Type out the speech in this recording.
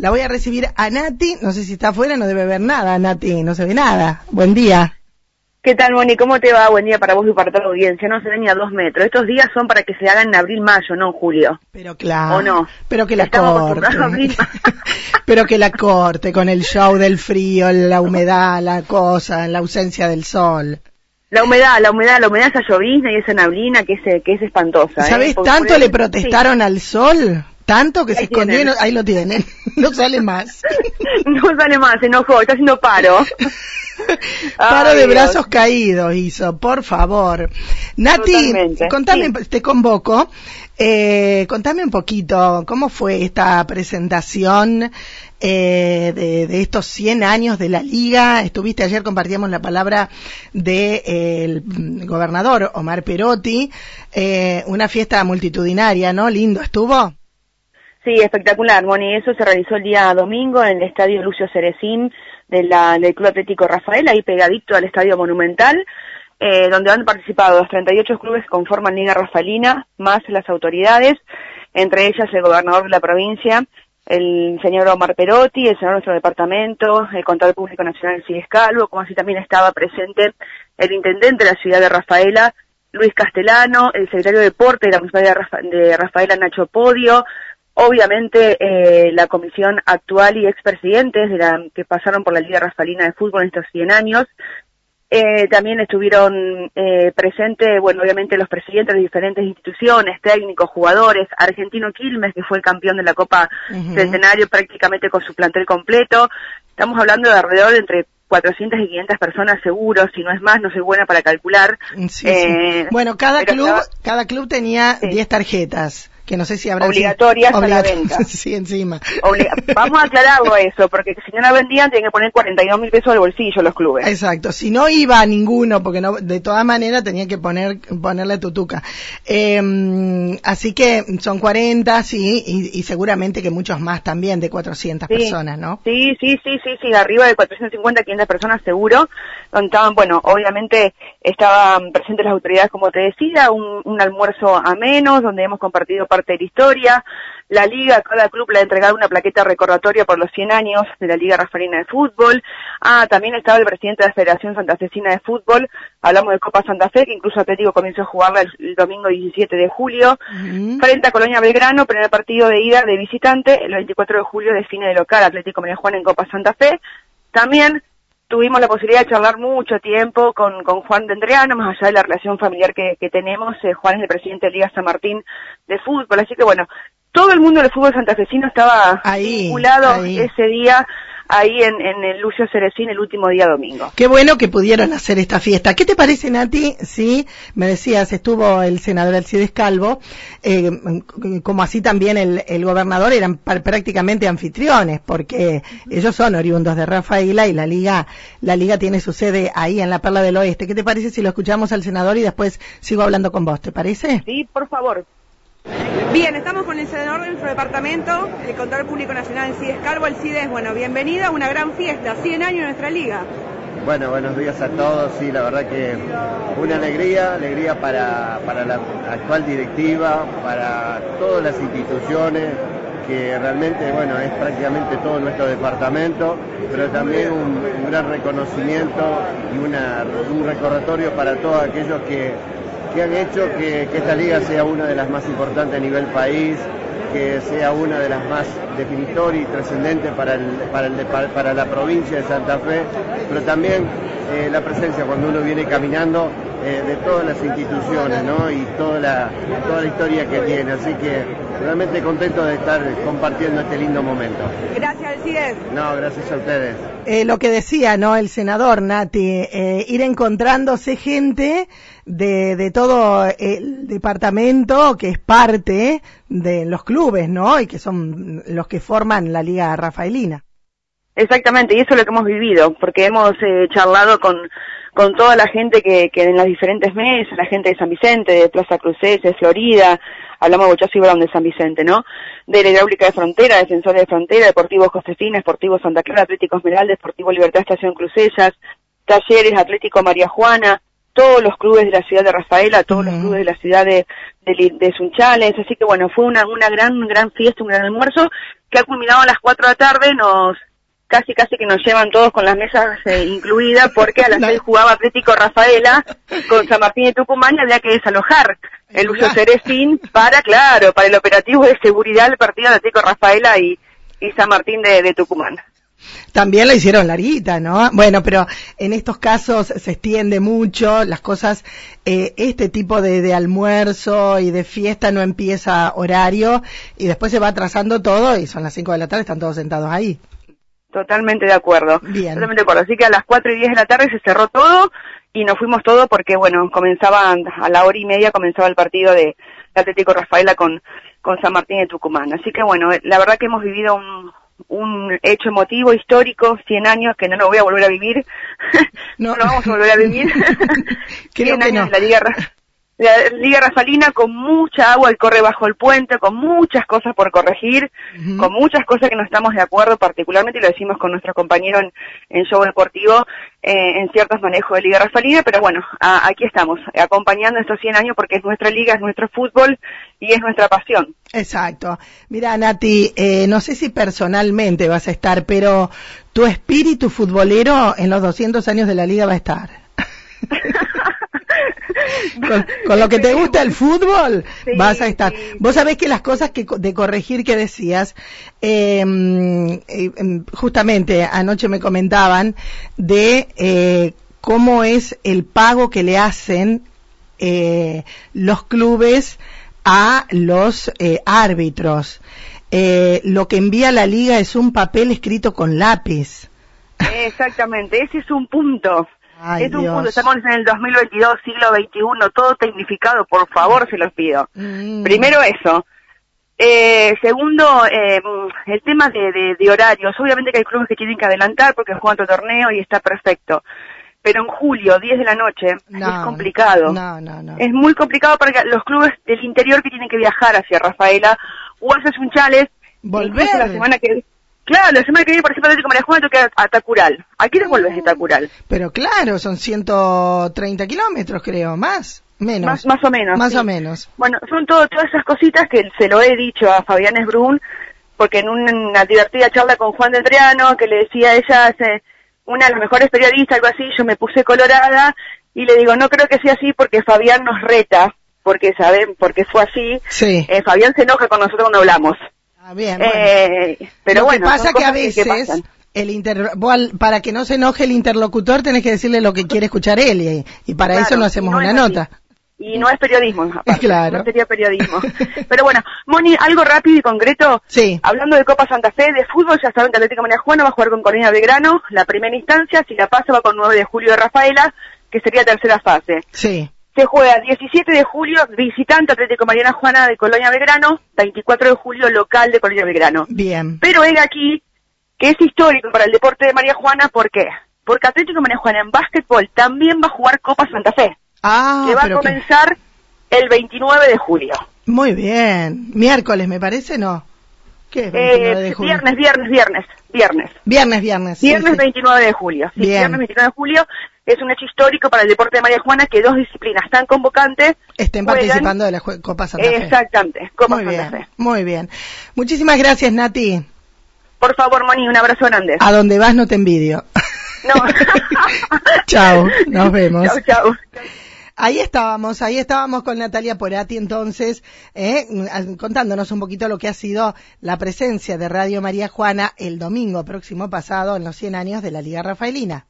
La voy a recibir a Nati, no sé si está afuera, no debe ver nada, Nati, no se ve nada. Buen día. ¿Qué tal, Moni? ¿Cómo te va? Buen día para vos y para toda la audiencia. No se ven ni a dos metros. Estos días son para que se hagan en abril, mayo, no en julio. Pero claro. ¿O no? Pero que la Estamos corte. Pero que la corte con el show del frío, la humedad, la cosa, la ausencia del sol. La humedad, la humedad, la humedad, esa llovizna y esa neblina que es, que es espantosa. ¿eh? ¿Sabes? Porque Tanto le protestaron al sol, tanto que se escondió y no- ahí lo tienen. No sale más. No sale más, se enojó, está haciendo paro. Paro Ay, de Dios. brazos caídos hizo, por favor. Nati, Totalmente, contame, sí. te convoco, eh, contame un poquito, ¿cómo fue esta presentación eh, de, de estos 100 años de la Liga? Estuviste ayer, compartíamos la palabra del gobernador Omar Perotti, eh, una fiesta multitudinaria, ¿no? Lindo, ¿estuvo? Sí, espectacular, Moni. Eso se realizó el día domingo en el estadio Lucio Cerecín del Club Atlético Rafael, ahí pegadito al estadio Monumental, eh, donde han participado los 38 clubes que conforman Liga Rafaelina, más las autoridades, entre ellas el gobernador de la provincia, el señor Omar Perotti, el señor de nuestro departamento, el contador público nacional Sides Calvo, como así también estaba presente el intendente de la ciudad de Rafaela, Luis Castellano, el secretario de Deporte de la Municipalidad de Rafaela, Nacho Podio, obviamente eh, la comisión actual y expresidentes de la que pasaron por la Liga Rafaelina de Fútbol en estos 100 años. Eh, también estuvieron eh, presentes, bueno, obviamente los presidentes de diferentes instituciones, técnicos, jugadores, Argentino Quilmes, que fue el campeón de la Copa. Centenario prácticamente con su plantel completo. Estamos hablando de alrededor de entre 400 y 500 personas seguros, si no es más, no soy buena para calcular. Sí, sí. Eh, Bueno, cada club, estaba- cada club tenía Sí. 10 tarjetas, que no sé si habrán Obligatorias a la venta. sí, encima. Obliga- Vamos a aclararlo eso, porque si no la vendían tienen que poner 42 mil pesos al bolsillo los clubes. Exacto, si no iba a ninguno, porque no, de todas maneras tenía que poner, ponerle tutuca. Eh, así que son 40, sí, y, y seguramente que muchos más también, de 400 Sí. personas, ¿no? Sí, sí, sí, sí, sí, arriba de 450, 500 personas seguro, donde estaban, bueno, obviamente estaban presentes las autoridades, como te decía, un, un almuerzo a menos, donde hemos compartido parte de la historia, la liga, a cada club le ha entregado una plaqueta recordatoria por los 100 años de la Liga Rafaelina de Fútbol, ah, también estaba el presidente de la Federación Santafesina de Fútbol, hablamos de Copa Santa Fe, que incluso Atlético comenzó a jugarla el, el domingo 17 de julio. Frente a Colonia Belgrano, primer partido de ida de visitante, el 24 de julio define de local Atlético María Juan en Copa Santa Fe. También tuvimos la posibilidad de charlar mucho tiempo con, con Juan de Andreano, más allá de la relación familiar que, que tenemos. Eh, Juan es el presidente de Liga San Martín de fútbol, así que bueno, todo el mundo del fútbol santafesino estaba Ahí, vinculado ahí. ese día ahí en, en el Lucio Cerecín el último día domingo. Qué bueno que pudieron hacer esta fiesta. ¿Qué te parece, Nati? Sí, me decías, estuvo el senador Alcides Calvo, eh, como así también el, el gobernador, eran prácticamente anfitriones, porque ellos son oriundos de Rafaela y la liga, la liga tiene su sede ahí en la Perla del Oeste. ¿Qué te parece si lo escuchamos al senador y después sigo hablando con vos? ¿Te parece? Sí, por favor. Bien, estamos con el senador de nuestro departamento, el contador público nacional CIDES Calvo. El CIDES, bueno, bienvenida a una gran fiesta, 100 años de nuestra liga. Bueno, buenos días a todos. Sí, la verdad que una alegría, alegría para, para la actual directiva, para todas las instituciones, que realmente, bueno, es prácticamente todo nuestro departamento, pero también un, gran reconocimiento y un recordatorio para todos aquellos que, que han hecho que, esta liga sea una de las más importantes a nivel país, que sea una de las más definitorias y trascendentes para la provincia de Santa Fe, pero también eh, la presencia cuando uno viene caminando eh, de todas las instituciones ¿no? y toda la, toda la historia que tiene. Así que realmente contento de estar compartiendo este lindo momento. Gracias al CIDES. No, gracias a ustedes. Eh, lo que decía, ¿no? El senador Nati, eh, ir encontrándose gente de, de todo el departamento que es parte de los clubes, ¿no? Y que son los que forman la Liga Rafaelina. Exactamente, y eso es lo que hemos vivido, porque hemos eh, charlado con, con toda la gente que, que en las diferentes mesas, la gente de San Vicente, de Plaza Cruces, de Florida, hablamos de Bochazo y Brown de San Vicente, ¿no? De la hidráulica de frontera, defensores de frontera, deportivos Josefina, Deportivo Santa Clara, Atlético Esmeralda, Deportivo Libertad Estación Crucellas, talleres Atlético María Juana, todos los clubes de la ciudad de Rafaela, todos los clubes de la ciudad de, de, Sunchales, así que bueno, fue una, una gran, gran fiesta, un gran almuerzo, que ha culminado a las 4 de la tarde, nos casi casi que nos llevan todos con las mesas eh, incluidas porque a las 6 jugaba Atlético Rafaela con San Martín de Tucumán y había que desalojar el Lucio Cerecín para, claro, para el operativo de seguridad del partido de Atlético Rafaela y, y San Martín de Tucumán. También la hicieron larguita, ¿no? Bueno, pero en estos casos se extiende mucho, las cosas, eh, este tipo de, de, almuerzo y de fiesta no empieza horario y después se va atrasando todo y son las 5 de la tarde, están todos sentados ahí. Totalmente de acuerdo. Bien. Totalmente de acuerdo. Así que a las 4 y 10 de la tarde se cerró todo y nos fuimos todos porque, bueno, comenzaban, a la hora y media comenzaba el partido de, Atlético Rafaela con, con San Martín de Tucumán. Así que, bueno, la verdad que hemos vivido un, un hecho emotivo, histórico, 100 años que no lo voy a volver a vivir. No, lo vamos a volver a vivir. 100 años de la Liga, la Liga Rafalina con mucha agua y corre bajo el puente, con muchas cosas por corregir, con muchas cosas que no estamos de acuerdo, particularmente y lo decimos con nuestro compañero en, en show deportivo, eh, en ciertos manejos de Liga Rafalina, pero bueno, aquí estamos, acompañando estos 100 años porque es nuestra liga, es nuestro fútbol y es nuestra pasión. Exacto. Mira, Nati, eh, no sé si personalmente vas a estar, pero tu espíritu futbolero en los 200 años de la liga va a estar. con, lo que te gusta el fútbol, vas a estar. Vos sabés que las cosas que de corregir que decías, em, eh, em, justamente anoche me comentaban de eh, cómo es el pago que le hacen eh, los clubes a los árbitros. lo que envía la liga es un papel escrito con lápiz. Exactamente, ese es un punto es un punto, estamos en el 2022, siglo XXI, todo tecnificado, por favor, se los pido. Mm. Primero eso. Eh, segundo, eh, el tema de, de, horarios. Obviamente que hay clubes que tienen que adelantar porque juegan otro torneo y está perfecto. Pero en julio, 10 de la noche, es complicado. Es muy complicado para los clubes del interior que tienen que viajar hacia Rafaela o hacia Sunchales. Volver. La semana que Claro, la semana que viene, por ejemplo, Atlético María Juana toca a Tacural. ¿A qué te vuelves de Tacural? Pero claro, son 130 kilómetros, creo, más. Menos. Más, o menos. Más o menos. Bueno, son todo, todas esas cositas que se lo he dicho a Fabián Esbrun, porque en una divertida charla con Juan de Triano, que le decía a ella, hace una de las mejores periodistas, algo así, yo me puse colorada y le digo, no creo que sea así porque Fabián nos reta, porque saben, porque fue así. Sí. Eh, Fabián se enoja con nosotros cuando hablamos. Ah, bien, eh, pero Lo bueno, que pasa que a veces el inter... para que no se enoje el interlocutor tenés que decirle lo que quiere escuchar él y, para eso no hacemos una nota. Y no es periodismo, claro. no sería periodismo. Pero bueno, Moni, algo rápido y concreto. Sí. Hablando de Copa Santa Fe, de fútbol, ya saben que Atlético María Juana va a jugar con Corina Belgrano, la primera instancia, si la pasa va con 9 de julio de Rafaela, que sería tercera fase. Sí. Se juega 17 de julio, visitante Atlético Mariana Juana de Colonia Belgrano, 24 de julio, local de Colonia Belgrano. Bien. Pero es aquí que es histórico para el deporte de María Juana, ¿por qué? Porque Atlético María Juana en básquetbol también va a jugar Copa Santa Fe. Ah, que va a comenzar el 29 de julio. Muy bien. Miércoles, me parece, ¿no? ¿Qué es 29 de eh, julio? Viernes, viernes, viernes. Viernes. Viernes, viernes. Viernes 29 de julio. Sí, viernes 29 de julio es un hecho histórico para el deporte de María Juana que dos disciplinas tan convocantes estén participando de la Copa Santa Fe. Exactamente, Copa muy Santa bien, Muy bien. Muchísimas gracias, Nati. Por favor, Moni, un abrazo grande. A donde vas no te envidio. No. chao, nos vemos. Chao, chao. Ahí estábamos, ahí estábamos con Natalia Porati entonces, eh, contándonos un poquito lo que ha sido la presencia de Radio María Juana el domingo próximo pasado en los 100 años de la Liga Rafaelina.